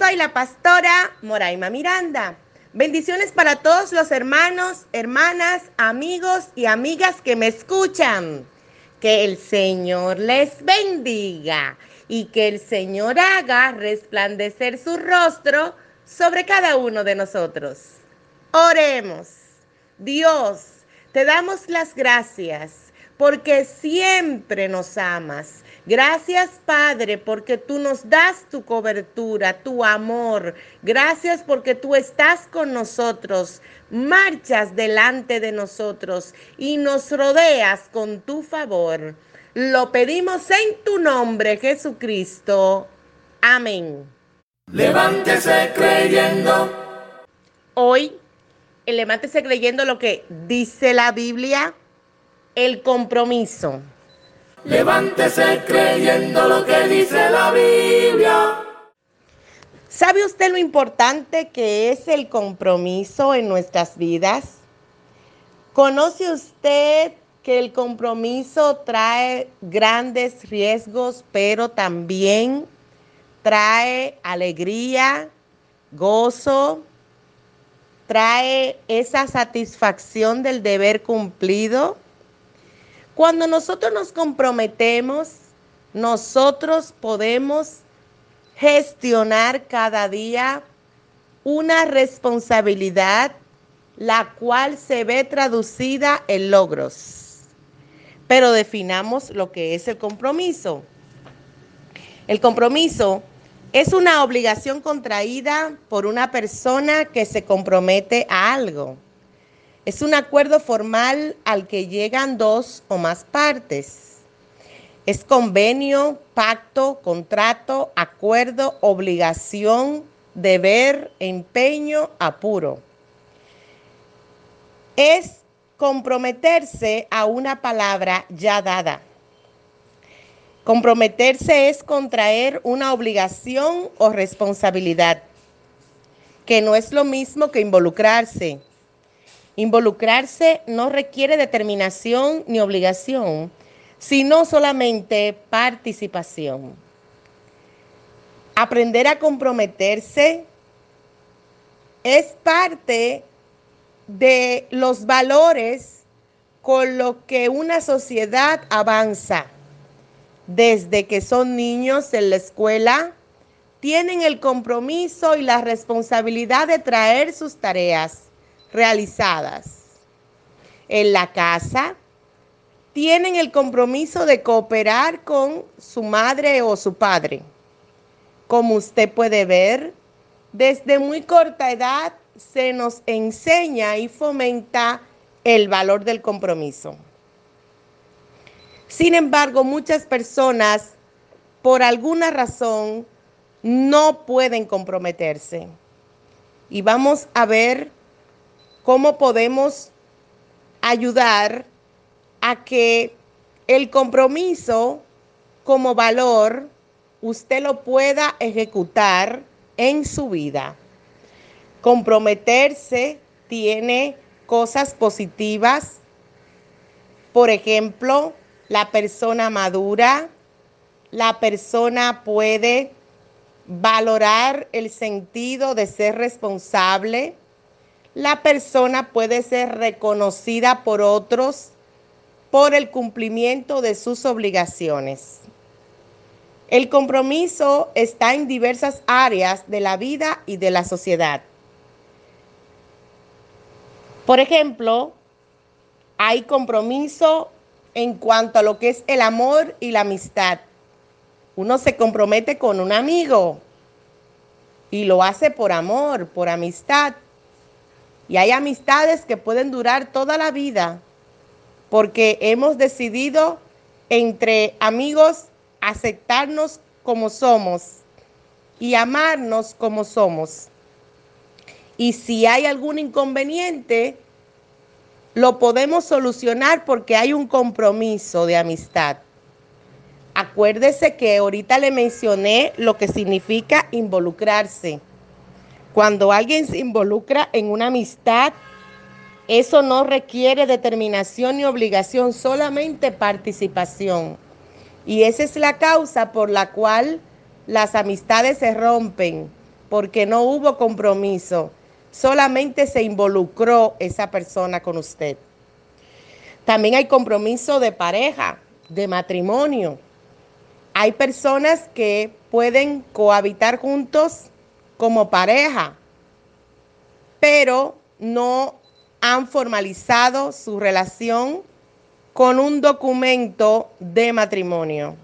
Soy la pastora Moraima Miranda. Bendiciones para todos los hermanos, hermanas, amigos y amigas que me escuchan. Que el Señor les bendiga y que el Señor haga resplandecer su rostro sobre cada uno de nosotros. Oremos. Dios, te damos las gracias porque siempre nos amas Gracias, Padre, porque tú nos das tu cobertura, tu amor. Gracias porque tú estás con nosotros, marchas delante de nosotros y nos rodeas con tu favor. Lo pedimos en tu nombre, Jesucristo. Amén. Levántese creyendo. Hoy, levántese creyendo lo que dice la Biblia, el compromiso. Levántese creyendo lo que dice la Biblia. ¿Sabe usted lo importante que es el compromiso en nuestras vidas? ¿Conoce usted que el compromiso trae grandes riesgos, pero también trae alegría, gozo, trae esa satisfacción del deber cumplido? Cuando nosotros nos comprometemos, nosotros podemos gestionar cada día una responsabilidad la cual se ve traducida en logros. Pero definamos lo que es el compromiso. El compromiso es una obligación contraída por una persona que se compromete a algo. Es un acuerdo formal al que llegan dos o más partes. Es convenio, pacto, contrato, acuerdo, obligación, deber, empeño, apuro. Es comprometerse a una palabra ya dada. Comprometerse es contraer una obligación o responsabilidad, que no es lo mismo que involucrarse Involucrarse no requiere determinación ni obligación, sino solamente participación. Aprender a comprometerse es parte de los valores con los que una sociedad avanza. Desde que son niños en la escuela, tienen el compromiso y la responsabilidad de traer sus tareas realizadas en la casa tienen el compromiso de cooperar con su madre o su padre. Como usted puede ver, desde muy corta edad se nos enseña y fomenta el valor del compromiso. Sin embargo, muchas personas, por alguna razón, no pueden comprometerse. Y vamos a ver cómo podemos ayudar a que el compromiso como valor usted lo pueda ejecutar en su vida. Comprometerse tiene cosas positivas. Por ejemplo, la persona madura, la persona puede valorar el sentido de ser responsable, la persona puede ser reconocida por otros por el cumplimiento de sus obligaciones. El compromiso está en diversas áreas de la vida y de la sociedad. Por ejemplo, hay compromiso en cuanto a lo que es el amor y la amistad. Uno se compromete con un amigo y lo hace por amor, por amistad. Y hay amistades que pueden durar toda la vida porque hemos decidido entre amigos aceptarnos como somos y amarnos como somos. Y si hay algún inconveniente, lo podemos solucionar porque hay un compromiso de amistad. Acuérdese que ahorita le mencioné lo que significa involucrarse. Cuando alguien se involucra en una amistad, eso no requiere determinación ni obligación, solamente participación. Y esa es la causa por la cual las amistades se rompen, porque no hubo compromiso, solamente se involucró esa persona con usted. También hay compromiso de pareja, de matrimonio. Hay personas que pueden cohabitar juntos como pareja, pero no han formalizado su relación con un documento de matrimonio.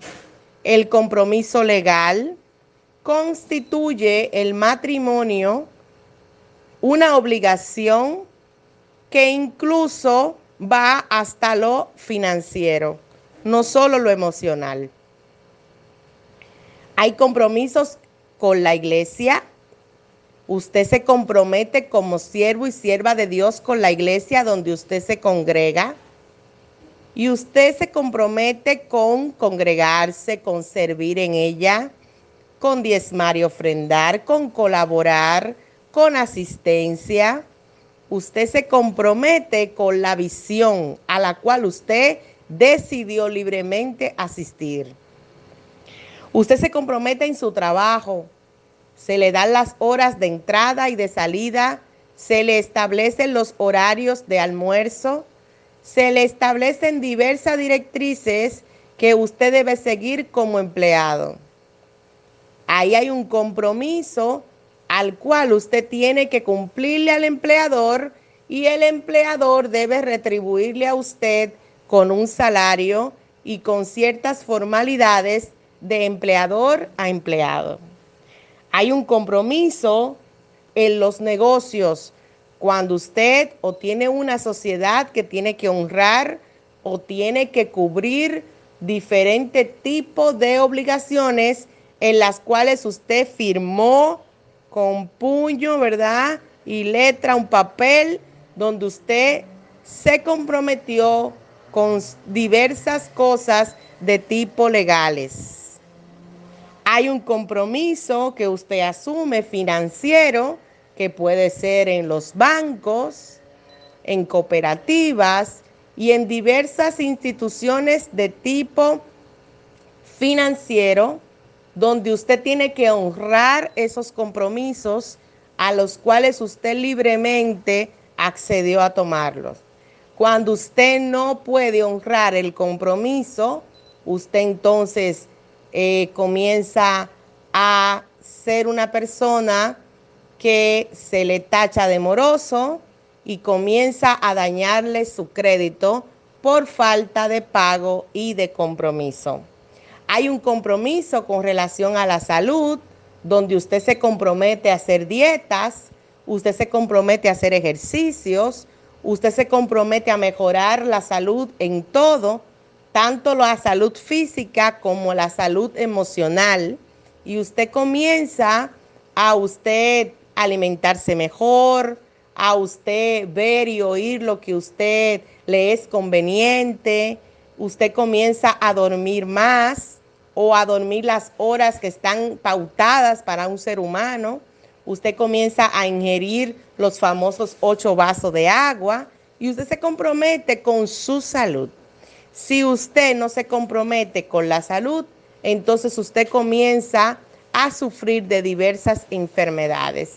El compromiso legal constituye el matrimonio una obligación que incluso va hasta lo financiero, no solo lo emocional. Hay compromisos con la iglesia, Usted se compromete como siervo y sierva de Dios con la iglesia donde usted se congrega. Y usted se compromete con congregarse, con servir en ella, con diezmar y ofrendar, con colaborar, con asistencia. Usted se compromete con la visión a la cual usted decidió libremente asistir. Usted se compromete en su trabajo, se le dan las horas de entrada y de salida, se le establecen los horarios de almuerzo, se le establecen diversas directrices que usted debe seguir como empleado. Ahí hay un compromiso al cual usted tiene que cumplirle al empleador y el empleador debe retribuirle a usted con un salario y con ciertas formalidades de empleador a empleado. Hay un compromiso en los negocios cuando usted o tiene una sociedad que tiene que honrar o tiene que cubrir diferentes tipos de obligaciones en las cuales usted firmó con puño, ¿verdad? Y letra, un papel donde usted se comprometió con diversas cosas de tipo legales hay un compromiso que usted asume financiero, que puede ser en los bancos, en cooperativas y en diversas instituciones de tipo financiero, donde usted tiene que honrar esos compromisos a los cuales usted libremente accedió a tomarlos. Cuando usted no puede honrar el compromiso, usted entonces eh, comienza a ser una persona que se le tacha de moroso y comienza a dañarle su crédito por falta de pago y de compromiso. Hay un compromiso con relación a la salud, donde usted se compromete a hacer dietas, usted se compromete a hacer ejercicios, usted se compromete a mejorar la salud en todo, tanto la salud física como la salud emocional. Y usted comienza a usted alimentarse mejor, a usted ver y oír lo que usted le es conveniente, usted comienza a dormir más o a dormir las horas que están pautadas para un ser humano, usted comienza a ingerir los famosos ocho vasos de agua y usted se compromete con su salud. Si usted no se compromete con la salud, entonces usted comienza a sufrir de diversas enfermedades.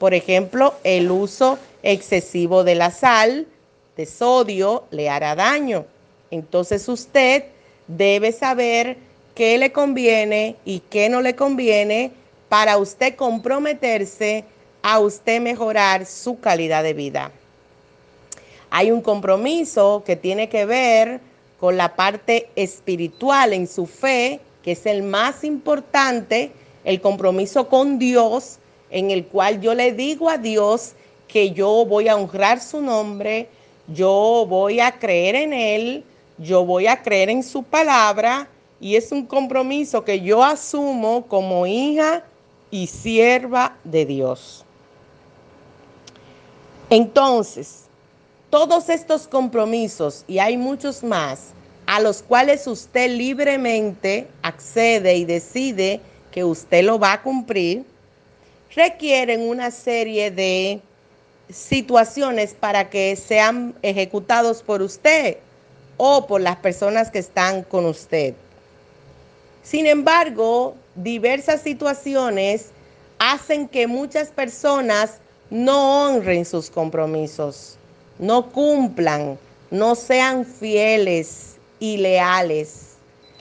Por ejemplo, el uso excesivo de la sal, de sodio, le hará daño. Entonces usted debe saber qué le conviene y qué no le conviene para usted comprometerse a usted mejorar su calidad de vida. Hay un compromiso que tiene que ver con la parte espiritual en su fe, que es el más importante, el compromiso con Dios, en el cual yo le digo a Dios que yo voy a honrar su nombre, yo voy a creer en Él, yo voy a creer en su palabra, y es un compromiso que yo asumo como hija y sierva de Dios. Entonces, todos estos compromisos, y hay muchos más, a los cuales usted libremente accede y decide que usted lo va a cumplir, requieren una serie de situaciones para que sean ejecutados por usted o por las personas que están con usted. Sin embargo, diversas situaciones hacen que muchas personas no honren sus compromisos, no cumplan, no sean fieles y leales.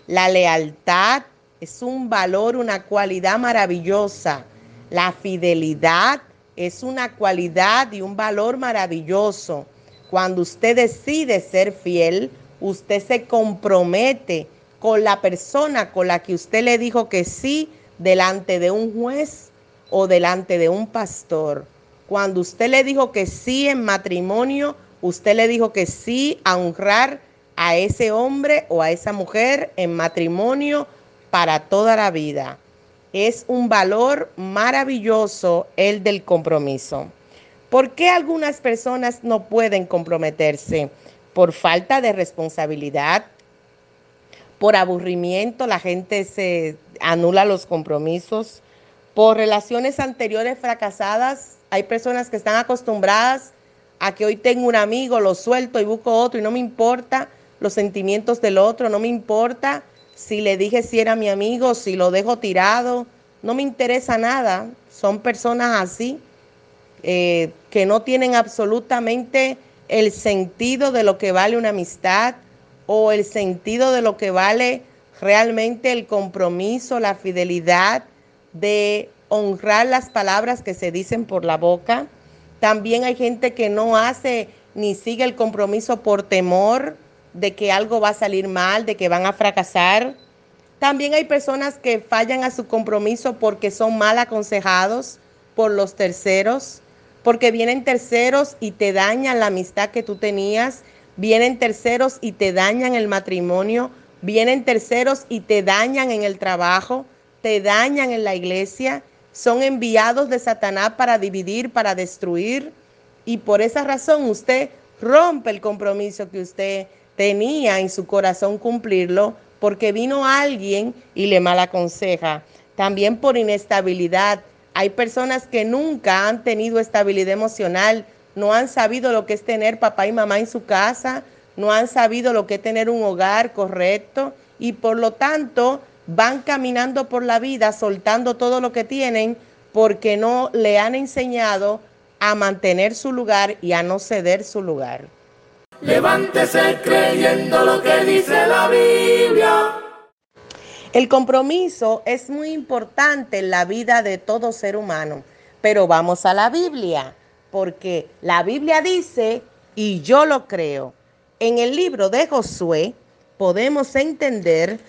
La lealtad es un valor, una cualidad maravillosa. La fidelidad es una cualidad y un valor maravilloso. Cuando usted decide ser fiel, usted se compromete con la persona con la que usted le dijo que sí delante de un juez o delante de un pastor. Cuando usted le dijo que sí en matrimonio, usted le dijo que sí a honrar a ese hombre o a esa mujer en matrimonio para toda la vida. Es un valor maravilloso el del compromiso. ¿Por qué algunas personas no pueden comprometerse? Por falta de responsabilidad, por aburrimiento, la gente se anula los compromisos, por relaciones anteriores fracasadas, hay personas que están acostumbradas a que hoy tengo un amigo, lo suelto y busco otro y no me importa los sentimientos del otro, no me importa si le dije si era mi amigo, si lo dejo tirado, no me interesa nada. Son personas así eh, que no tienen absolutamente el sentido de lo que vale una amistad o el sentido de lo que vale realmente el compromiso, la fidelidad de honrar las palabras que se dicen por la boca. También hay gente que no hace ni sigue el compromiso por temor de que algo va a salir mal, de que van a fracasar. También hay personas que fallan a su compromiso porque son mal aconsejados por los terceros, porque vienen terceros y te dañan la amistad que tú tenías, vienen terceros y te dañan el matrimonio, vienen terceros y te dañan en el trabajo, te dañan en la iglesia, son enviados de Satanás para dividir, para destruir, y por esa razón usted rompe el compromiso que usted tenía en su corazón cumplirlo, porque vino alguien y le mal aconseja. También por inestabilidad. Hay personas que nunca han tenido estabilidad emocional, no han sabido lo que es tener papá y mamá en su casa, no han sabido lo que es tener un hogar correcto y por lo tanto van caminando por la vida soltando todo lo que tienen porque no le han enseñado a mantener su lugar y a no ceder su lugar. Levántese creyendo lo que dice la Biblia. El compromiso es muy importante en la vida de todo ser humano, pero vamos a la Biblia, porque la Biblia dice, y yo lo creo, en el libro de Josué podemos entender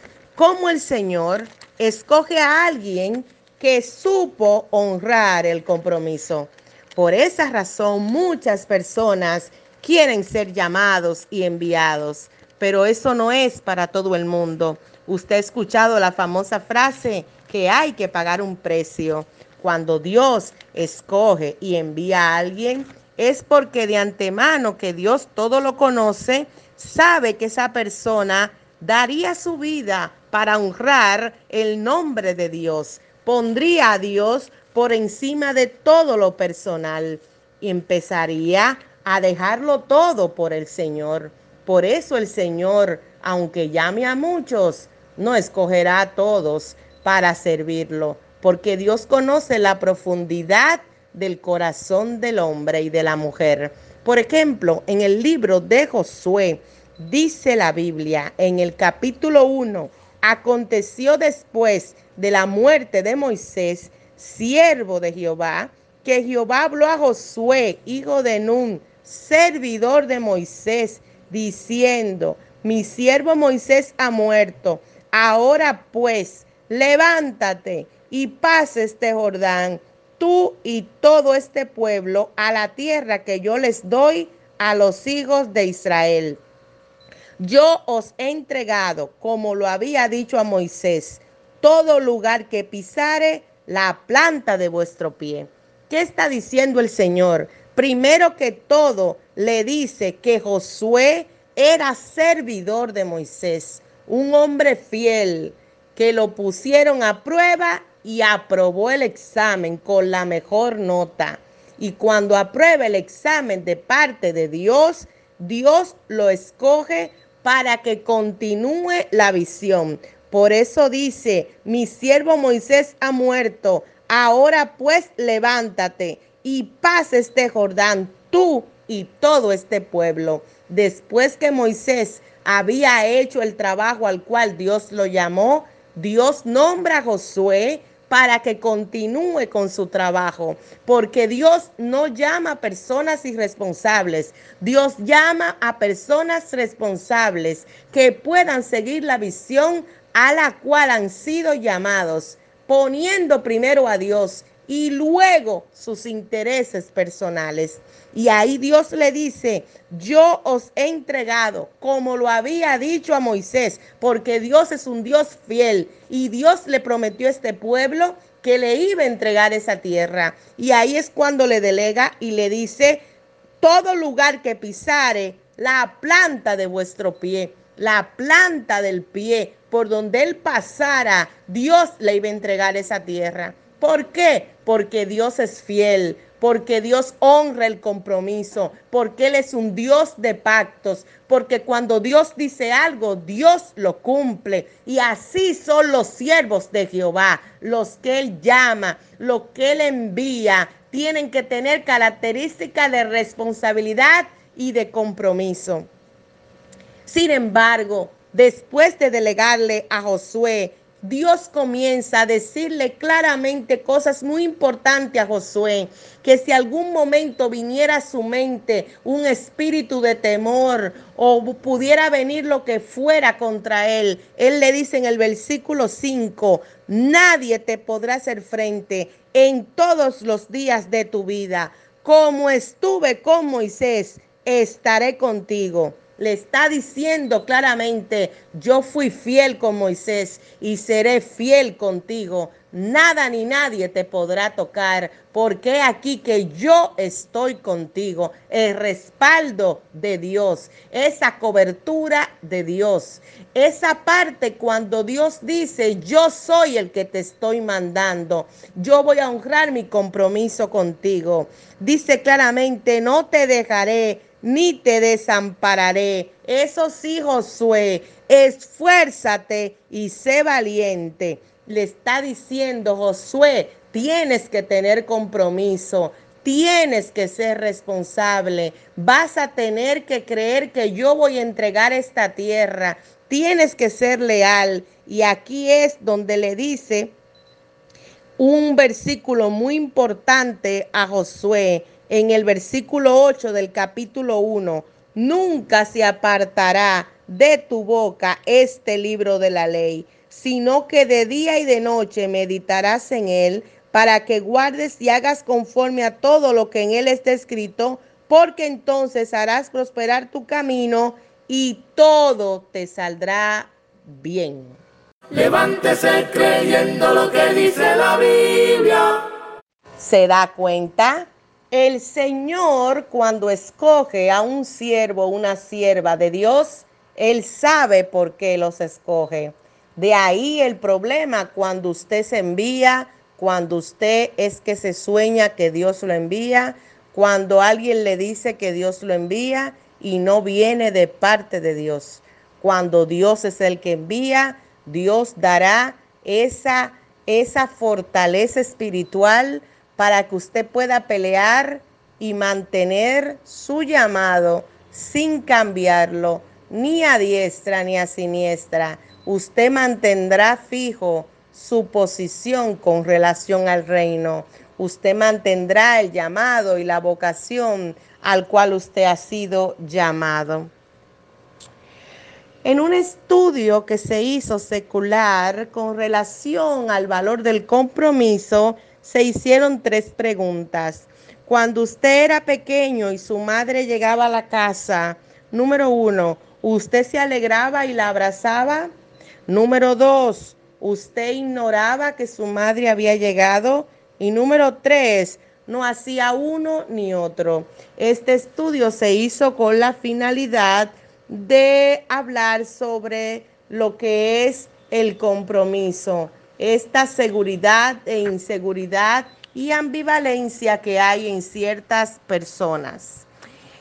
cómo el Señor escoge a alguien que supo honrar el compromiso. Por esa razón muchas personas quieren ser llamados y enviados, pero eso no es para todo el mundo. Usted ha escuchado la famosa frase que hay que pagar un precio. Cuando Dios escoge y envía a alguien, es porque de antemano que Dios todo lo conoce, sabe que esa persona daría su vida para honrar el nombre de Dios. Pondría a Dios por encima de todo lo personal y empezaría a dejarlo todo por el Señor. Por eso el Señor, aunque llame a muchos, no escogerá a todos para servirlo, porque Dios conoce la profundidad del corazón del hombre y de la mujer. Por ejemplo, en el libro de Josué, dice la Biblia en el capítulo 1, Aconteció después de la muerte de Moisés, siervo de Jehová, que Jehová habló a Josué, hijo de Nun, servidor de Moisés, diciendo, mi siervo Moisés ha muerto. Ahora pues, levántate y pase este Jordán, tú y todo este pueblo, a la tierra que yo les doy a los hijos de Israel. Yo os he entregado, como lo había dicho a Moisés, todo lugar que pisare la planta de vuestro pie. ¿Qué está diciendo el Señor? Primero que todo, le dice que Josué era servidor de Moisés, un hombre fiel, que lo pusieron a prueba y aprobó el examen con la mejor nota. Y cuando aprueba el examen de parte de Dios, Dios lo escoge para que continúe la visión. Por eso dice, mi siervo Moisés ha muerto, ahora pues levántate y pasa este Jordán, tú y todo este pueblo. Después que Moisés había hecho el trabajo al cual Dios lo llamó, Dios nombra a Josué para que continúe con su trabajo, porque Dios no llama a personas irresponsables, Dios llama a personas responsables que puedan seguir la visión a la cual han sido llamados, poniendo primero a Dios y luego sus intereses personales. Y ahí Dios le dice, yo os he entregado como lo había dicho a Moisés, porque Dios es un Dios fiel y Dios le prometió a este pueblo que le iba a entregar esa tierra. Y ahí es cuando le delega y le dice, todo lugar que pisare, la planta de vuestro pie, la planta del pie, por donde él pasara, Dios le iba a entregar esa tierra. ¿Por qué? Porque Dios es fiel, porque Dios honra el compromiso, porque Él es un Dios de pactos, porque cuando Dios dice algo, Dios lo cumple. Y así son los siervos de Jehová, los que Él llama, los que Él envía, tienen que tener características de responsabilidad y de compromiso. Sin embargo, después de delegarle a Josué Dios comienza a decirle claramente cosas muy importantes a Josué, que si algún momento viniera a su mente un espíritu de temor o pudiera venir lo que fuera contra él, él le dice en el versículo 5, nadie te podrá hacer frente en todos los días de tu vida. Como estuve con Moisés, estaré contigo le está diciendo claramente, yo fui fiel con Moisés y seré fiel contigo. Nada ni nadie te podrá tocar, porque aquí que yo estoy contigo, el respaldo de Dios, esa cobertura de Dios, esa parte cuando Dios dice, yo soy el que te estoy mandando, yo voy a honrar mi compromiso contigo. Dice claramente, no te dejaré ni te desampararé. Eso sí, Josué, esfuérzate y sé valiente. Le está diciendo Josué, tienes que tener compromiso, tienes que ser responsable, vas a tener que creer que yo voy a entregar esta tierra, tienes que ser leal. Y aquí es donde le dice un versículo muy importante a Josué en el versículo 8 del capítulo 1, nunca se apartará de tu boca este libro de la ley, sino que de día y de noche meditarás en él para que guardes y hagas conforme a todo lo que en él está escrito, porque entonces harás prosperar tu camino y todo te saldrá bien. Levántese creyendo lo que dice la Biblia. ¿Se da cuenta? El Señor cuando escoge a un siervo o una sierva de Dios, Él sabe por qué los escoge. De ahí el problema cuando usted se envía, cuando usted es que se sueña que Dios lo envía, cuando alguien le dice que Dios lo envía y no viene de parte de Dios. Cuando Dios es el que envía, Dios dará esa, esa fortaleza espiritual para que usted pueda pelear y mantener su llamado sin cambiarlo ni a diestra ni a siniestra. Usted mantendrá fijo su posición con relación al reino. Usted mantendrá el llamado y la vocación al cual usted ha sido llamado. En un estudio que se hizo secular con relación al valor del compromiso, se hicieron tres preguntas. Cuando usted era pequeño y su madre llegaba a la casa, número uno, ¿usted se alegraba y la abrazaba? Número dos, ¿usted ignoraba que su madre había llegado? Y número tres, no hacía uno ni otro. Este estudio se hizo con la finalidad de hablar sobre lo que es el compromiso, esta seguridad e inseguridad y ambivalencia que hay en ciertas personas.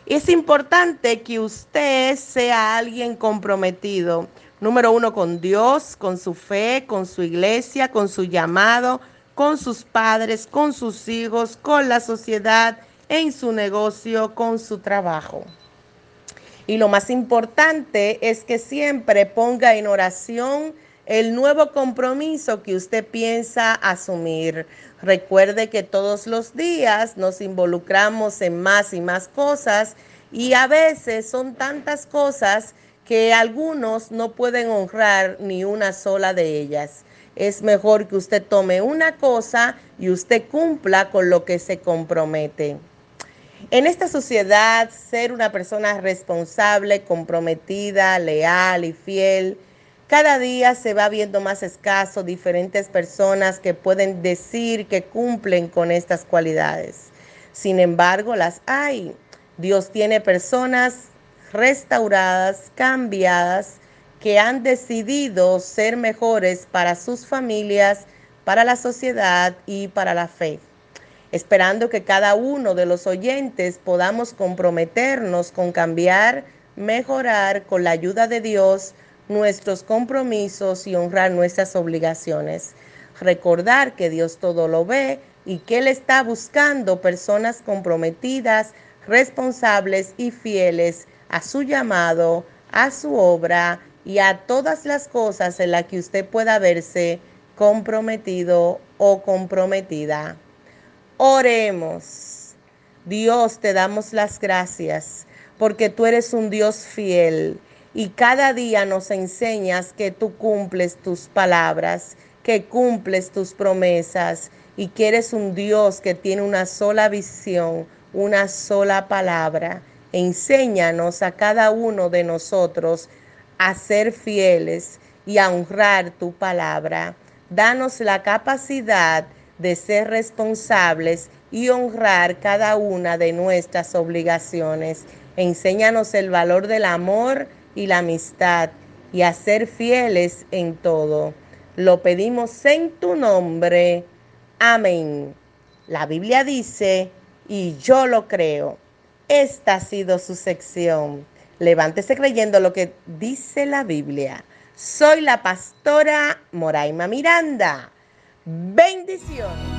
Es importante que usted sea alguien comprometido, número uno, con Dios, con su fe, con su iglesia, con su llamado, con sus padres, con sus hijos, con la sociedad, en su negocio, con su trabajo. Y lo más importante es que siempre ponga en oración el nuevo compromiso que usted piensa asumir. Recuerde que todos los días nos involucramos en más y más cosas y a veces son tantas cosas que algunos no pueden honrar ni una sola de ellas. Es mejor que usted tome una cosa y usted cumpla con lo que se compromete. En esta sociedad, ser una persona responsable, comprometida, leal y fiel, cada día se va viendo más escaso diferentes personas que pueden decir que cumplen con estas cualidades. Sin embargo, las hay. Dios tiene personas restauradas, cambiadas, que han decidido ser mejores para sus familias, para la sociedad y para la fe esperando que cada uno de los oyentes podamos comprometernos con cambiar, mejorar con la ayuda de Dios nuestros compromisos y honrar nuestras obligaciones. Recordar que Dios todo lo ve y que Él está buscando personas comprometidas, responsables y fieles a su llamado, a su obra y a todas las cosas en las que usted pueda verse comprometido o comprometida. Oremos. Dios, te damos las gracias porque tú eres un Dios fiel y cada día nos enseñas que tú cumples tus palabras, que cumples tus promesas y que eres un Dios que tiene una sola visión, una sola palabra. Enséñanos a cada uno de nosotros a ser fieles y a honrar tu palabra. Danos la capacidad de ser responsables y honrar cada una de nuestras obligaciones. Enséñanos el valor del amor y la amistad y a ser fieles en todo. Lo pedimos en tu nombre. Amén. La Biblia dice, y yo lo creo. Esta ha sido su sección. Levántese creyendo lo que dice la Biblia. Soy la pastora Moraima Miranda. Bendiciones.